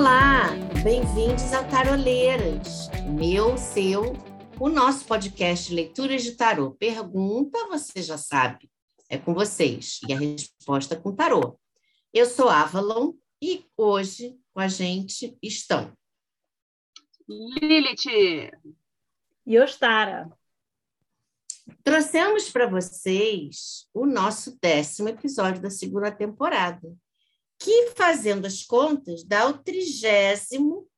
Olá, bem-vindos ao Taroleiras, meu, seu, o nosso podcast Leituras de Tarô. Pergunta, você já sabe, é com vocês, e a resposta com tarô. Eu sou Avalon e hoje com a gente estão Lilith e Ostara. Trouxemos para vocês o nosso décimo episódio da segunda temporada, que, fazendo as contas, dá o trigésimo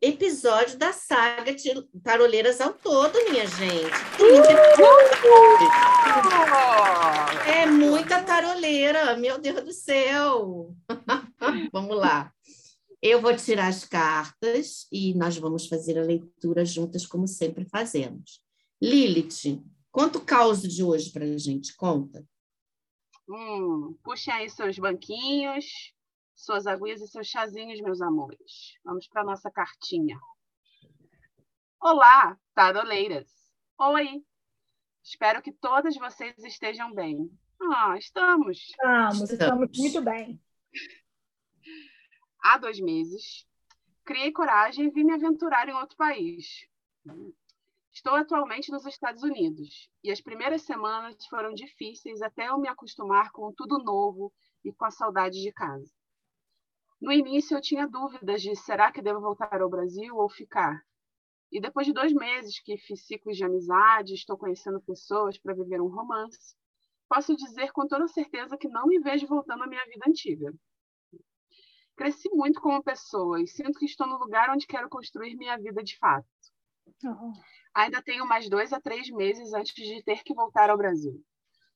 episódio da saga de Taroleiras ao todo, minha gente. É muita taroleira, meu Deus do céu. vamos lá. Eu vou tirar as cartas e nós vamos fazer a leitura juntas, como sempre fazemos. Lilith, Conta o caos de hoje para a gente, conta. Hum, puxem aí seus banquinhos, suas agulhas e seus chazinhos, meus amores. Vamos para nossa cartinha. Olá, taroleiras. Oi. Espero que todas vocês estejam bem. Ah, estamos. Estamos, estamos muito bem. Há dois meses, criei coragem e vim me aventurar em outro país. Estou atualmente nos Estados Unidos e as primeiras semanas foram difíceis até eu me acostumar com tudo novo e com a saudade de casa. No início eu tinha dúvidas de será que devo voltar ao Brasil ou ficar. E depois de dois meses que fiz ciclos de amizade, estou conhecendo pessoas para viver um romance, posso dizer com toda certeza que não me vejo voltando à minha vida antiga. Cresci muito como pessoa e sinto que estou no lugar onde quero construir minha vida de fato. Oh. Ainda tenho mais dois a três meses antes de ter que voltar ao Brasil.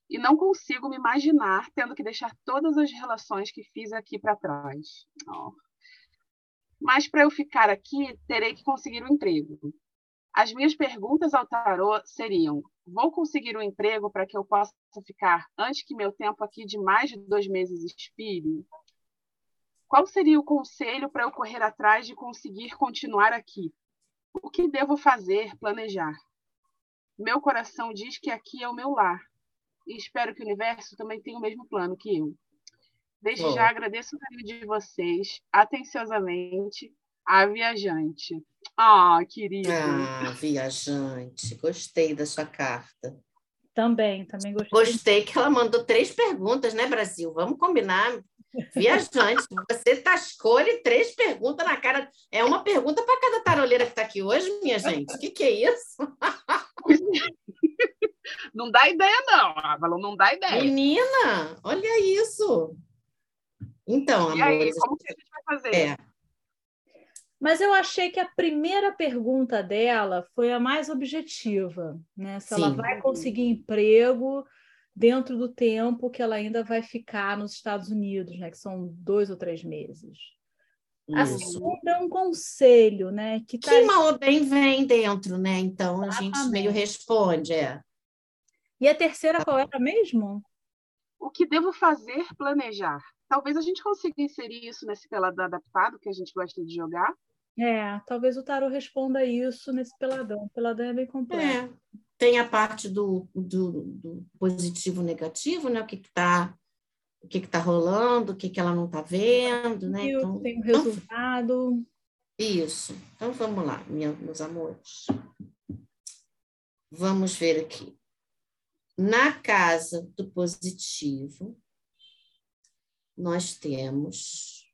E não consigo me imaginar tendo que deixar todas as relações que fiz aqui para trás. Oh. Mas para eu ficar aqui, terei que conseguir um emprego. As minhas perguntas ao tarô seriam: vou conseguir um emprego para que eu possa ficar antes que meu tempo aqui de mais de dois meses expire? Qual seria o conselho para eu correr atrás de conseguir continuar aqui? O que devo fazer, planejar? Meu coração diz que aqui é o meu lar. E espero que o universo também tenha o mesmo plano que eu. Desde Bom. já agradeço o carinho de vocês, atenciosamente, a viajante. Ah, querida. Ah, viajante. Gostei da sua carta. Também, também gostei. Gostei que ela mandou três perguntas, né, Brasil? Vamos combinar. Viajante, você tascou ele três perguntas na cara. É uma pergunta para cada taroleira que está aqui hoje, minha gente. O que, que é isso? Não dá ideia, não. Avalon, não dá ideia. Menina, olha isso. Então, e amores, aí, como que a gente vai fazer? É. Mas eu achei que a primeira pergunta dela foi a mais objetiva, né? Se Sim. ela vai conseguir emprego dentro do tempo que ela ainda vai ficar nos Estados Unidos, né? Que são dois ou três meses. Isso. A segunda é um conselho, né? Que, tá... que mal ou bem vem dentro, né? Então a gente meio responde, é. E a terceira qual era mesmo? O que devo fazer, planejar. Talvez a gente consiga inserir isso nesse pelado adaptado que a gente gosta de jogar. É, talvez o tarot responda isso nesse peladão. O peladão é bem complexo. É tem a parte do, do, do positivo negativo, né? O que está o que está rolando, o que, que ela não está vendo, né? Então, tem o então resultado. Isso. Então vamos lá, minha, meus amores. Vamos ver aqui. Na casa do positivo, nós temos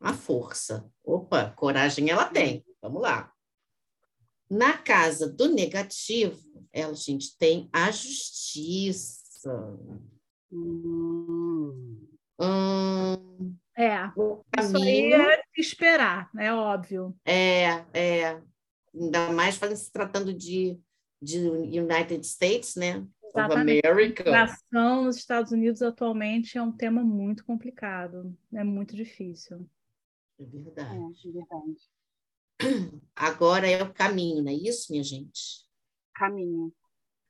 a força. Opa, coragem ela tem. Vamos lá. Na casa do negativo, ela, gente, tem a justiça. Hum. Hum, é, isso aí é esperar, é óbvio. É, é. Ainda mais se tratando de, de United States, né? Exatamente. A migração nos Estados Unidos atualmente é um tema muito complicado, é muito difícil. É verdade. É, é verdade. Agora é o caminho, não é isso, minha gente? Caminho.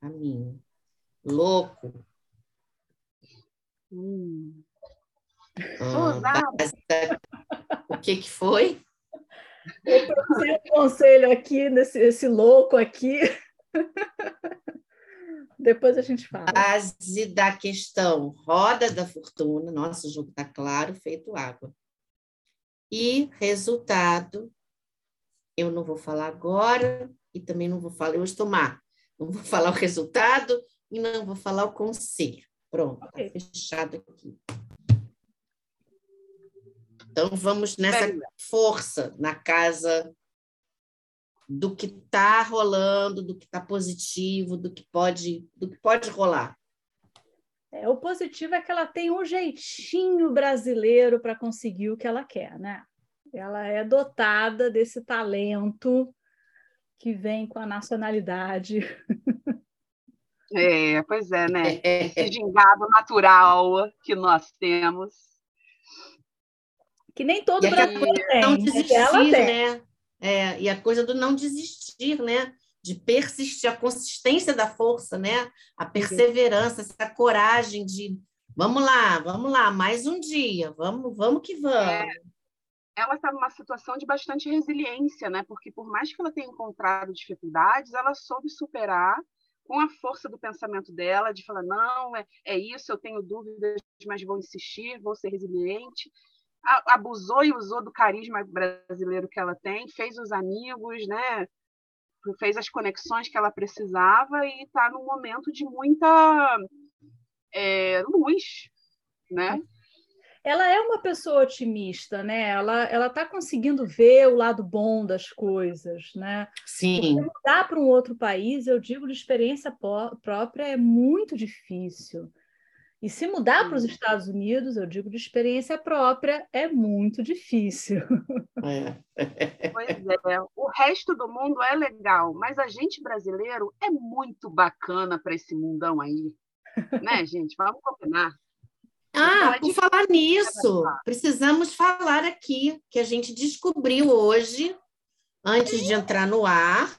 Caminho. Louco. Hum. Ah, o que que foi? Eu um conselho aqui, nesse esse louco aqui. Depois a gente fala. Base da questão, roda da fortuna. Nossa, o jogo está claro, feito água. E resultado, eu não vou falar agora e também não vou falar, eu estou má. Não vou falar o resultado e não vou falar o conselho. Pronto, tá okay. fechado aqui. Então vamos nessa força na casa do que está rolando, do que está positivo, do que pode, do que pode rolar. É, o positivo é que ela tem um jeitinho brasileiro para conseguir o que ela quer, né? Ela é dotada desse talento que vem com a nacionalidade. É, pois é, né? Esse gingado natural que nós temos. Que nem todo brasileiro tem. Não desistir, ela tem. né? É, e a coisa do não desistir, né? De persistir, a consistência da força, né? A perseverança, essa coragem de vamos lá, vamos lá, mais um dia, vamos, vamos que vamos. É, ela está numa situação de bastante resiliência, né? Porque por mais que ela tenha encontrado dificuldades, ela soube superar com a força do pensamento dela, de falar, não, é, é isso, eu tenho dúvidas, mas vou insistir, vou ser resiliente abusou e usou do carisma brasileiro que ela tem, fez os amigos, né? fez as conexões que ela precisava e está num momento de muita é, luz, né? Ela é uma pessoa otimista, né? Ela ela está conseguindo ver o lado bom das coisas, né? Sim. Porque mudar para um outro país, eu digo de experiência própria, é muito difícil. E se mudar para os Estados Unidos, eu digo de experiência própria, é muito difícil. É. Pois é, o resto do mundo é legal, mas a gente brasileiro é muito bacana para esse mundão aí. Né, gente? Vamos combinar. Ah, por falar nisso, precisamos falar aqui que a gente descobriu hoje, antes de entrar no ar,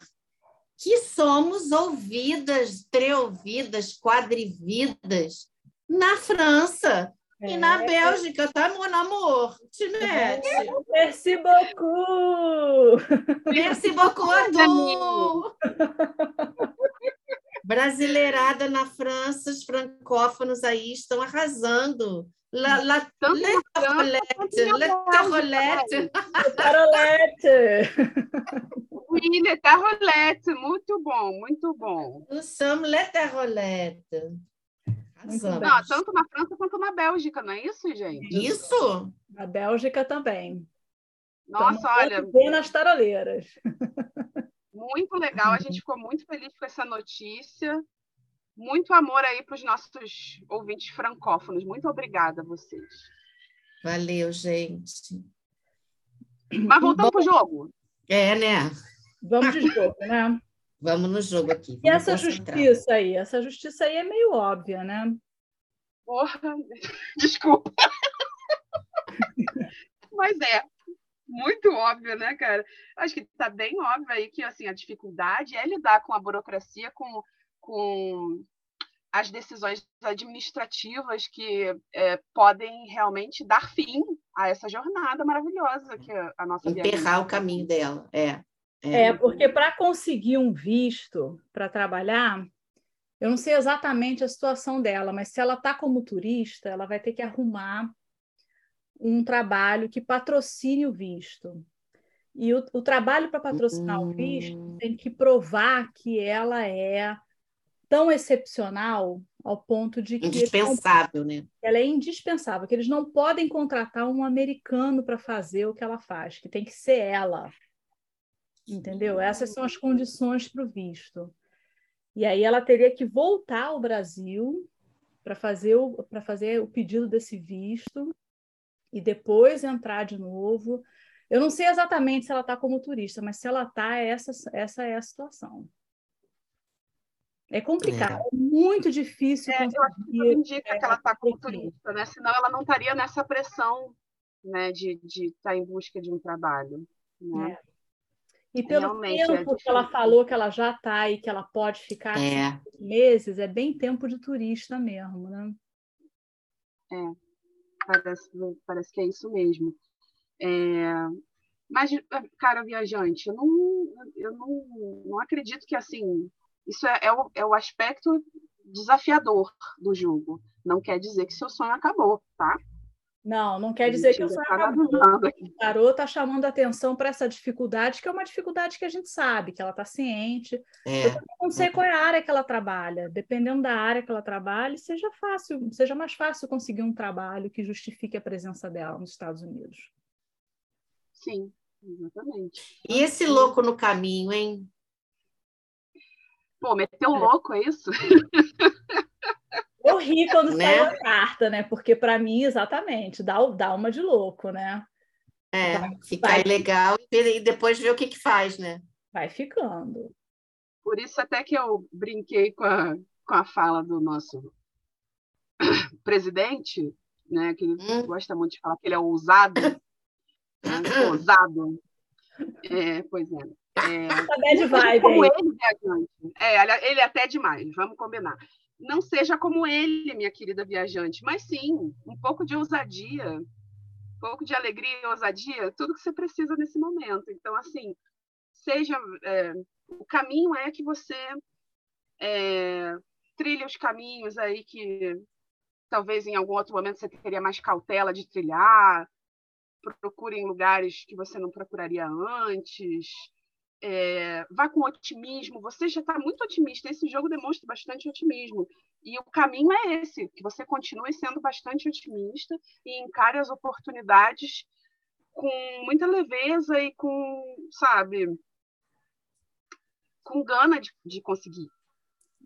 que somos ouvidas, treouvidas, quadrividas na França é. e na Bélgica, tá, meu amor? Te mete. Merci beaucoup! Merci beaucoup, Adu! Brasileirada na França, os francófonos aí estão arrasando. La, la, le tarolette, le tarolette. Tarolette. Oui, le tarolette, muito bom, muito bom. Nous sommes le tarolette. Não, tanto na França quanto na Bélgica, não é isso, gente? Isso! Na Bélgica também. Nossa, então, olha. Bem nas taroleiras. Muito legal, a gente ficou muito feliz com essa notícia. Muito amor aí para os nossos ouvintes francófonos. Muito obrigada a vocês. Valeu, gente. Mas voltando para o jogo. É, né? Vamos de jogo, né? Vamos no jogo aqui. E essa justiça aí? Essa justiça aí é meio óbvia, né? Porra, desculpa. Mas é muito óbvio, né, cara? Acho que está bem óbvio aí que assim, a dificuldade é lidar com a burocracia, com, com as decisões administrativas que é, podem realmente dar fim a essa jornada maravilhosa que a nossa Emperrar o caminho dela, é. É, é porque para conseguir um visto para trabalhar, eu não sei exatamente a situação dela, mas se ela está como turista, ela vai ter que arrumar um trabalho que patrocine o visto. E o, o trabalho para patrocinar o visto hum. tem que provar que ela é tão excepcional ao ponto de que indispensável, não, né? Ela é indispensável, que eles não podem contratar um americano para fazer o que ela faz, que tem que ser ela entendeu? Essas são as condições para o visto. E aí ela teria que voltar ao Brasil para fazer o para fazer o pedido desse visto e depois entrar de novo. Eu não sei exatamente se ela está como turista, mas se ela está, essa, essa é a situação. É complicado, é, é muito difícil. É, eu acho que indica é, que ela está como turista, né? Senão ela não estaria nessa pressão né, de estar tá em busca de um trabalho. Né? É. E pelo Realmente, é tempo é que ela falou que ela já está e que ela pode ficar é. meses, é bem tempo de turista mesmo, né? É, parece, parece que é isso mesmo. É, mas, cara, viajante, eu não, eu não, não acredito que assim isso é, é, o, é o aspecto desafiador do jogo. Não quer dizer que seu sonho acabou, tá? Não, não quer dizer que eu sou tá O tarô está chamando atenção para essa dificuldade, que é uma dificuldade que a gente sabe, que ela está ciente. É. Eu não sei qual é a área que ela trabalha. Dependendo da área que ela trabalha, seja fácil, seja mais fácil conseguir um trabalho que justifique a presença dela nos Estados Unidos. Sim, exatamente. E esse louco no caminho, hein? Pô, meteu um é. louco, é isso? Eu ri quando né? saiu a carta, né? Porque para mim, exatamente, dá, dá uma de louco, né? É, vai, legal e depois ver o que que faz, né? Vai ficando. Por isso até que eu brinquei com a, com a fala do nosso presidente, né? Que ele hum. gosta muito de falar que ele é ousado. Né? ousado. É, pois é. É, tá bad vibe como ele, viajante. É, ele é até demais, vamos combinar não seja como ele, minha querida viajante, mas sim um pouco de ousadia, um pouco de alegria e ousadia, tudo que você precisa nesse momento. Então, assim, seja é, o caminho é que você é, trilhe os caminhos aí que talvez em algum outro momento você teria mais cautela de trilhar, procure em lugares que você não procuraria antes é, vá com otimismo. Você já está muito otimista. Esse jogo demonstra bastante otimismo. E o caminho é esse: que você continue sendo bastante otimista e encare as oportunidades com muita leveza e com, sabe, com gana de, de conseguir.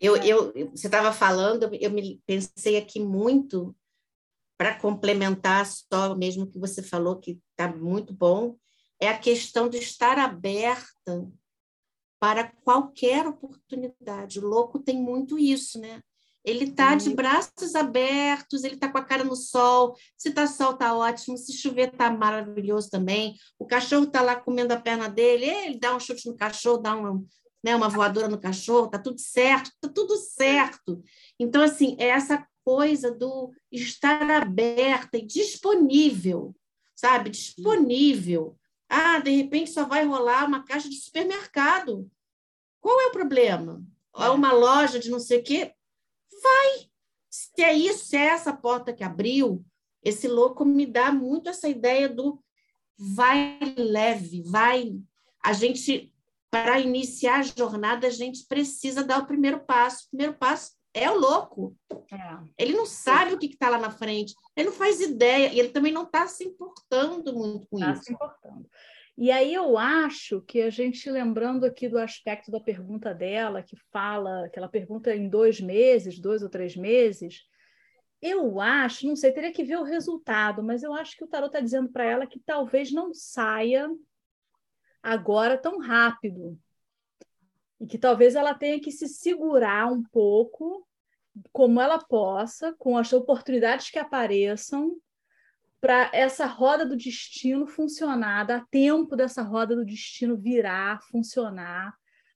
Eu, eu, você estava falando, eu me pensei aqui muito para complementar só mesmo que você falou que está muito bom é a questão de estar aberta para qualquer oportunidade. O louco tem muito isso, né? Ele está de braços abertos, ele está com a cara no sol. Se está sol, está ótimo. Se chover, está maravilhoso também. O cachorro está lá comendo a perna dele, ele dá um chute no cachorro, dá uma, né, uma voadora no cachorro, está tudo certo, está tudo certo. Então, assim, é essa coisa do estar aberta e disponível, sabe? Disponível ah, de repente só vai rolar uma caixa de supermercado. Qual é o problema? É, é uma loja de não sei o quê? Vai! Se é isso, se é essa porta que abriu, esse louco me dá muito essa ideia do vai leve, vai. A gente, para iniciar a jornada, a gente precisa dar o primeiro passo. O primeiro passo é o louco. É. Ele não sabe o que está lá na frente, ele não faz ideia, e ele também não está se importando muito com tá isso. Se importando. E aí eu acho que a gente, lembrando aqui do aspecto da pergunta dela, que fala, que ela pergunta em dois meses, dois ou três meses, eu acho, não sei, teria que ver o resultado, mas eu acho que o tarot está dizendo para ela que talvez não saia agora tão rápido. E que talvez ela tenha que se segurar um pouco como ela possa, com as oportunidades que apareçam, para essa roda do destino funcionar, dar tempo dessa roda do destino virar, funcionar,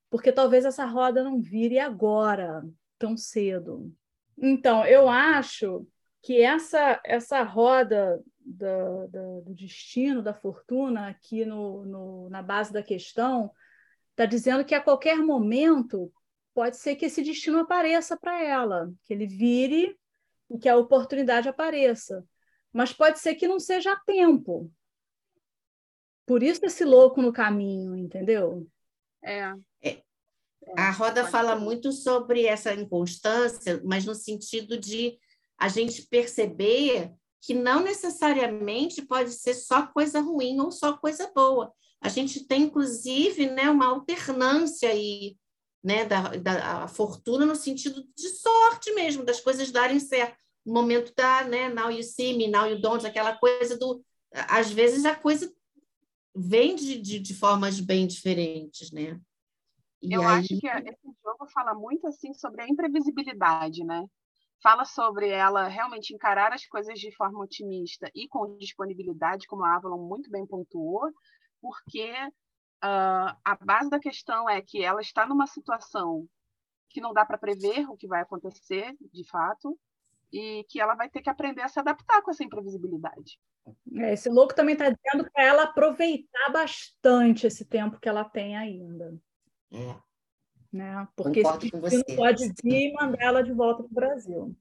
porque talvez essa roda não vire agora, tão cedo. Então, eu acho que essa, essa roda do, do, destino, da fortuna, aqui no, no, na base da questão, está dizendo que a qualquer momento pode ser que esse destino apareça para ela, que ele vire e que a oportunidade apareça. Mas pode ser que não seja a tempo. Por isso esse louco no caminho, entendeu? É. é. A roda fala muito sobre essa inconstância, mas no sentido de a gente perceber que não necessariamente pode ser só coisa ruim ou só coisa boa. A gente tem, inclusive, né, uma alternância aí né, da, da fortuna no sentido de sorte mesmo, das coisas darem certo. No momento da, né, now you see me, now you don't, aquela coisa do... Às vezes a coisa vem de, de, de formas bem diferentes, né? E Eu aí... acho que esse jogo fala muito assim sobre a imprevisibilidade, né? Fala sobre ela realmente encarar as coisas de forma otimista e com disponibilidade, como a Avalon muito bem pontuou, porque Uh, a base da questão é que ela está numa situação que não dá para prever o que vai acontecer, de fato, e que ela vai ter que aprender a se adaptar com essa imprevisibilidade. É, esse louco também está dizendo para ela aproveitar bastante esse tempo que ela tem ainda. É. Né? Porque esse não pode vir e mandar ela de volta para o Brasil.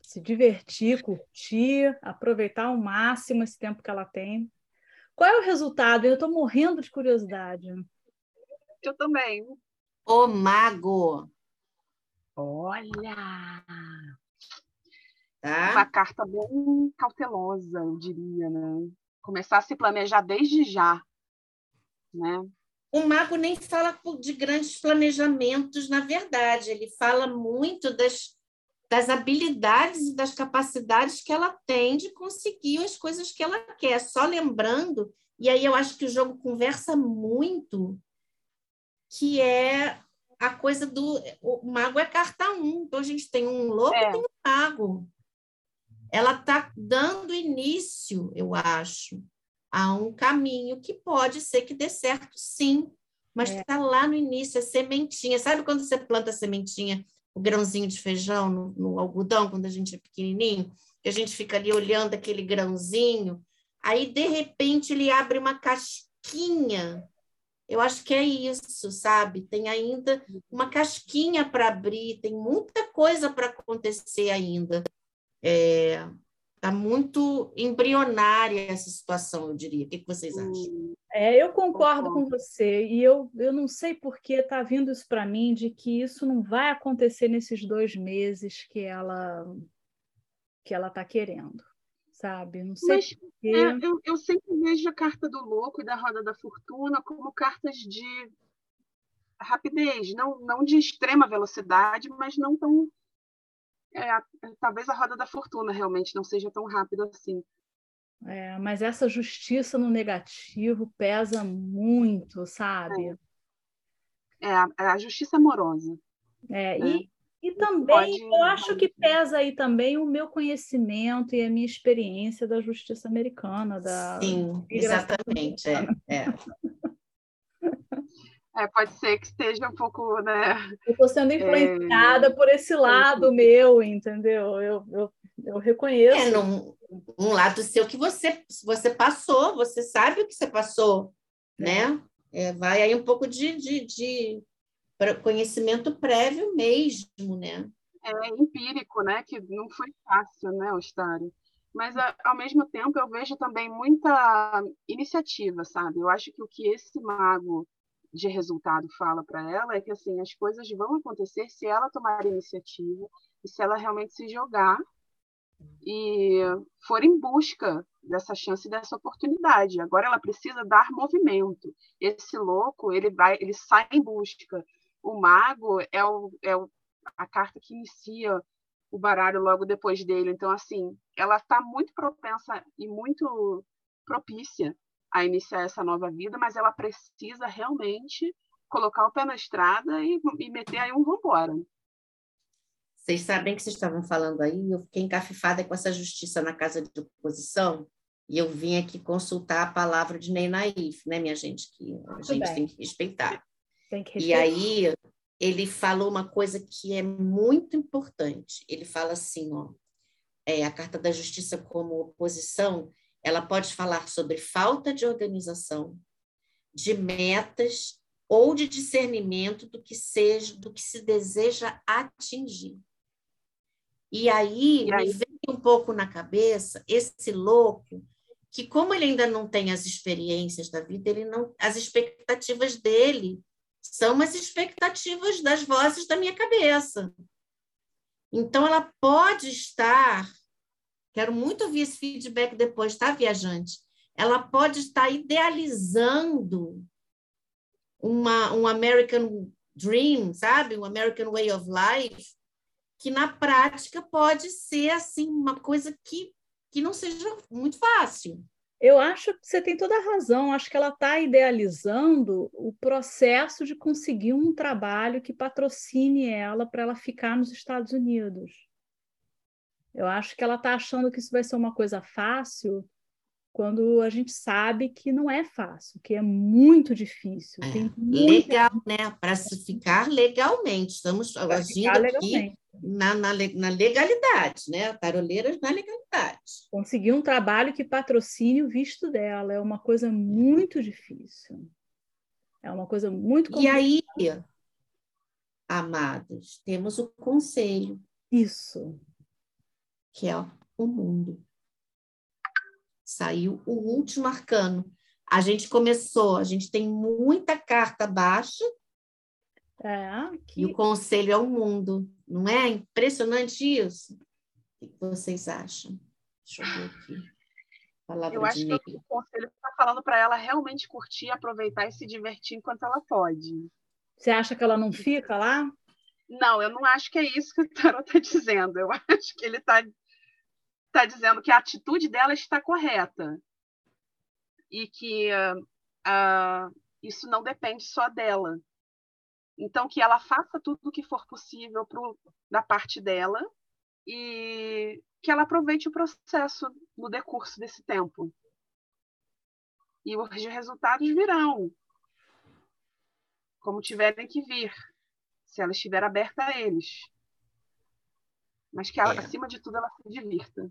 se divertir, curtir, aproveitar ao máximo esse tempo que ela tem. Qual é o resultado? Eu estou morrendo de curiosidade. Eu também. O mago. Olha! Tá? Uma carta bem cautelosa, eu diria, né? Começar a se planejar desde já, né? O mago nem fala de grandes planejamentos, na verdade, ele fala muito das, das habilidades e das capacidades que ela tem de conseguir as coisas que ela quer. Só lembrando, e aí eu acho que o jogo conversa muito, que é a coisa do. O mago é carta um, então a gente tem um louco é. e tem um mago. Ela está dando início, eu acho, a um caminho que pode ser que dê certo, sim, mas é. está lá no início, a sementinha. Sabe quando você planta a sementinha, o grãozinho de feijão no, no algodão, quando a gente é pequenininho? Que a gente fica ali olhando aquele grãozinho, aí, de repente, ele abre uma casquinha. Eu acho que é isso, sabe? Tem ainda uma casquinha para abrir, tem muita coisa para acontecer ainda. É, Está muito embrionária essa situação, eu diria. O que, que vocês acham? Hum, é, eu concordo com você. E eu, eu não sei por que está vindo isso para mim, de que isso não vai acontecer nesses dois meses que ela que ela está querendo, sabe? Não sei Mas, porque... é, eu, eu sempre vejo a carta do louco e da roda da fortuna como cartas de rapidez, não, não de extrema velocidade, mas não tão é, talvez a roda da fortuna realmente não seja tão rápida assim. É, mas essa justiça no negativo pesa muito, sabe? É, é a, é a, justiça amorosa. É, né? e, e também pode... eu acho que pesa aí também o meu conhecimento e a minha experiência da justiça americana. Da Sim, exatamente. É, é. É, pode ser que esteja um pouco, né? Eu estou sendo é, influenciada é... por esse lado meu, entendeu? Eu, eu, eu reconheço. É, num, um lado seu que você, você passou, você sabe o que você passou, é. né? É, vai aí um pouco de, de, de conhecimento prévio mesmo, né? É empírico, né? Que não foi fácil, né, o estágio. Mas, ao mesmo tempo, eu vejo também muita iniciativa, sabe? Eu acho que o que esse mago de resultado fala para ela é que assim as coisas vão acontecer se ela tomar iniciativa e se ela realmente se jogar e for em busca dessa chance dessa oportunidade. Agora ela precisa dar movimento. Esse louco ele vai, ele sai em busca. O mago é, o, é o, a carta que inicia o baralho logo depois dele. Então assim, ela está muito propensa e muito propícia a iniciar essa nova vida, mas ela precisa realmente colocar o pé na estrada e, e meter aí um vambora. Vocês sabem que vocês estavam falando aí, eu fiquei encafifada com essa justiça na casa de oposição, e eu vim aqui consultar a palavra de Ney Naif, né, minha gente, que a Muito gente bem. tem que respeitar. Tem que respeitar. E aí ele falou uma coisa que é muito importante. Ele fala assim, ó, é, a Carta da Justiça como oposição, ela pode falar sobre falta de organização, de metas ou de discernimento do que seja, do que se deseja atingir. E aí, e aí? me vem um pouco na cabeça esse louco que como ele ainda não tem as experiências da vida, ele não, as expectativas dele são as expectativas das vozes da minha cabeça. Então ela pode estar Quero muito ouvir esse feedback depois, tá, viajante? Ela pode estar idealizando uma, um American Dream, sabe? Um American Way of Life, que na prática pode ser assim uma coisa que, que não seja muito fácil. Eu acho que você tem toda a razão. Acho que ela está idealizando o processo de conseguir um trabalho que patrocine ela para ela ficar nos Estados Unidos. Eu acho que ela está achando que isso vai ser uma coisa fácil quando a gente sabe que não é fácil, que é muito difícil. É, Legal, né? Para se ficar legalmente. Estamos agindo aqui na, na, na, legalidade, né? Taroleiras na legalidade. Conseguir um trabalho que patrocine o visto dela é uma coisa muito difícil. É uma coisa muito complicada. E aí, amados, temos o conselho. Isso que é o mundo. Saiu o último arcano. A gente começou, a gente tem muita carta baixa. É, que... E o conselho é o mundo. Não é impressionante isso? O que vocês acham? Deixa eu ver aqui. Palavra eu acho que o conselho está falando para ela realmente curtir, aproveitar e se divertir enquanto ela pode. Você acha que ela não fica lá? Não, eu não acho que é isso que o Tarot está dizendo. Eu acho que ele está tá dizendo que a atitude dela está correta e que uh, uh, isso não depende só dela. Então, que ela faça tudo o que for possível pro, da parte dela e que ela aproveite o processo no decurso desse tempo. E os resultados virão, como tiverem que vir, se ela estiver aberta a eles. Mas que, ela, é. acima de tudo, ela se divirta.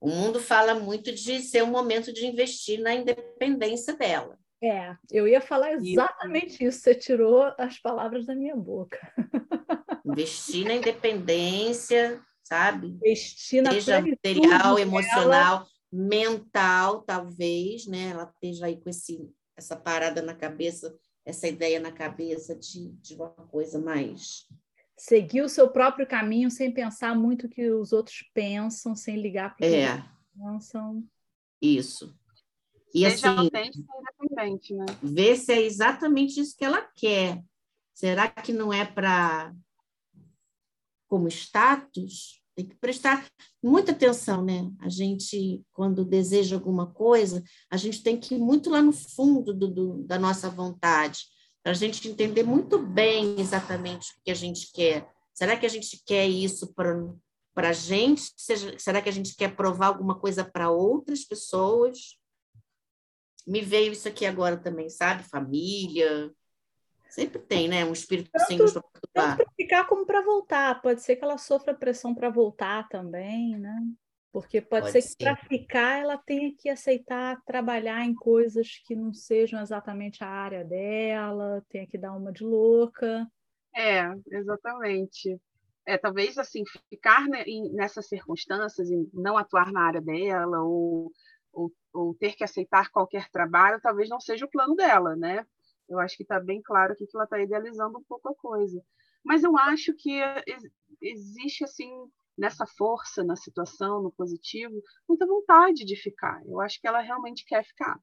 O mundo fala muito de ser um momento de investir na independência dela. É, eu ia falar exatamente isso. Você tirou as palavras da minha boca. Investir na independência, sabe? Investir na Seja material, emocional, mental, talvez, né? Ela esteja aí com esse, essa parada na cabeça, essa ideia na cabeça de, de uma coisa mais. Seguir o seu próprio caminho sem pensar muito o que os outros pensam, sem ligar para o é. que pensam. Isso. E Seja assim, independente, né? Ver se é exatamente isso que ela quer. Será que não é para como status? Tem que prestar muita atenção, né? A gente, quando deseja alguma coisa, a gente tem que ir muito lá no fundo do, do da nossa vontade, para a gente entender muito bem exatamente o que a gente quer. Será que a gente quer isso para a gente? Será que a gente quer provar alguma coisa para outras pessoas? Me veio isso aqui agora também, sabe? Família, Sempre tem, né? Um espírito tanto, sem para Tanto para ficar como para voltar. Pode ser que ela sofra pressão para voltar também, né? Porque pode, pode ser que para ficar ela tenha que aceitar trabalhar em coisas que não sejam exatamente a área dela, tenha que dar uma de louca. É, exatamente. É, talvez assim, ficar nessas circunstâncias e não atuar na área dela ou, ou, ou ter que aceitar qualquer trabalho, talvez não seja o plano dela, né? Eu acho que está bem claro aqui que ela está idealizando um pouco a coisa. Mas eu acho que existe, assim, nessa força, na situação, no positivo, muita vontade de ficar. Eu acho que ela realmente quer ficar.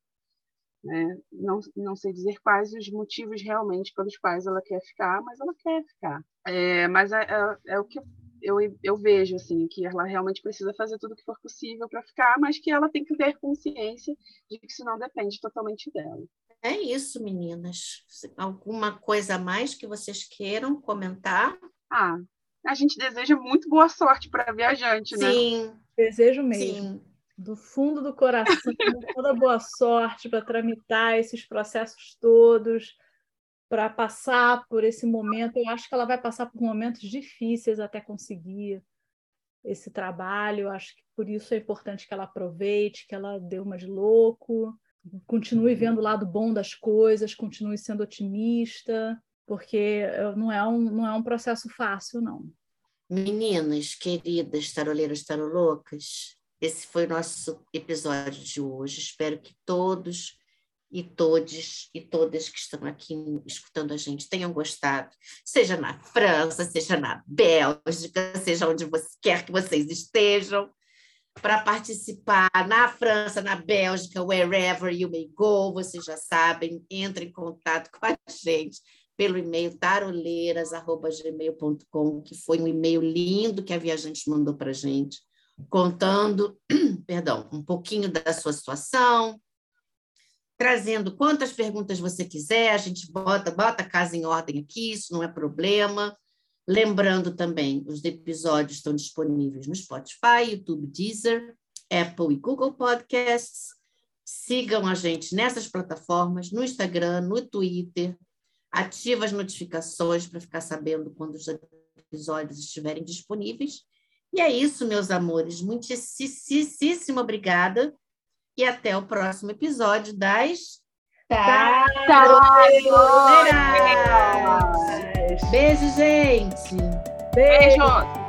Né? Não, não sei dizer quais os motivos realmente pelos quais ela quer ficar, mas ela quer ficar. É, mas é, é, é o que eu, eu vejo, assim, que ela realmente precisa fazer tudo o que for possível para ficar, mas que ela tem que ter consciência de que isso não depende totalmente dela. É isso, meninas. Alguma coisa a mais que vocês queiram comentar? Ah, a gente deseja muito boa sorte para a viajante, né? Sim. Desejo mesmo. Sim. Do fundo do coração, toda boa sorte para tramitar esses processos todos, para passar por esse momento. Eu acho que ela vai passar por momentos difíceis até conseguir esse trabalho. Eu acho que por isso é importante que ela aproveite, que ela dê uma de louco continue vendo o lado bom das coisas, continue sendo otimista, porque não é um, não é um processo fácil, não. Meninas queridas, taroleiras, tarolocas, esse foi o nosso episódio de hoje. Espero que todos e todos e todas que estão aqui escutando a gente tenham gostado, seja na França, seja na Bélgica, seja onde você quer que vocês estejam para participar na França, na Bélgica, wherever you may go, vocês já sabem, entre em contato com a gente pelo e-mail taroleiras@gmail.com, que foi um e-mail lindo que a viajante mandou para gente, contando, perdão, um pouquinho da sua situação, trazendo quantas perguntas você quiser, a gente bota, bota a casa em ordem aqui, isso não é problema. Lembrando também, os episódios estão disponíveis no Spotify, YouTube, Deezer, Apple e Google Podcasts. Sigam a gente nessas plataformas, no Instagram, no Twitter. Ative as notificações para ficar sabendo quando os episódios estiverem disponíveis. E é isso, meus amores. Muitíssimo obrigada. E até o próximo episódio das Taroleiras. Beijo, gente. Beijo.